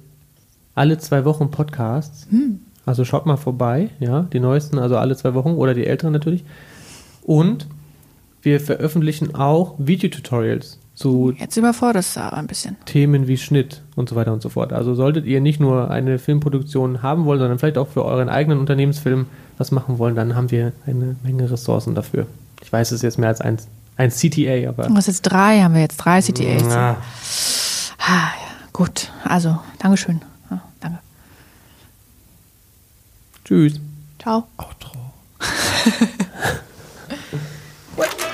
alle zwei Wochen Podcasts. Hm. Also schaut mal vorbei, ja, die neuesten, also alle zwei Wochen oder die älteren natürlich. Und wir veröffentlichen auch Videotutorials zu Jetzt überforderst du aber ein bisschen. Themen wie Schnitt und so weiter und so fort. Also solltet ihr nicht nur eine Filmproduktion haben wollen, sondern vielleicht auch für euren eigenen Unternehmensfilm was machen wollen, dann haben wir eine Menge Ressourcen dafür. Ich weiß, es ist jetzt mehr als ein, ein CTA, aber. Was jetzt drei? Haben wir jetzt drei CTAs? Ja. Ah, ja. Gut, also, Dankeschön. Ja, danke. Tschüss. Ciao. Outro. What?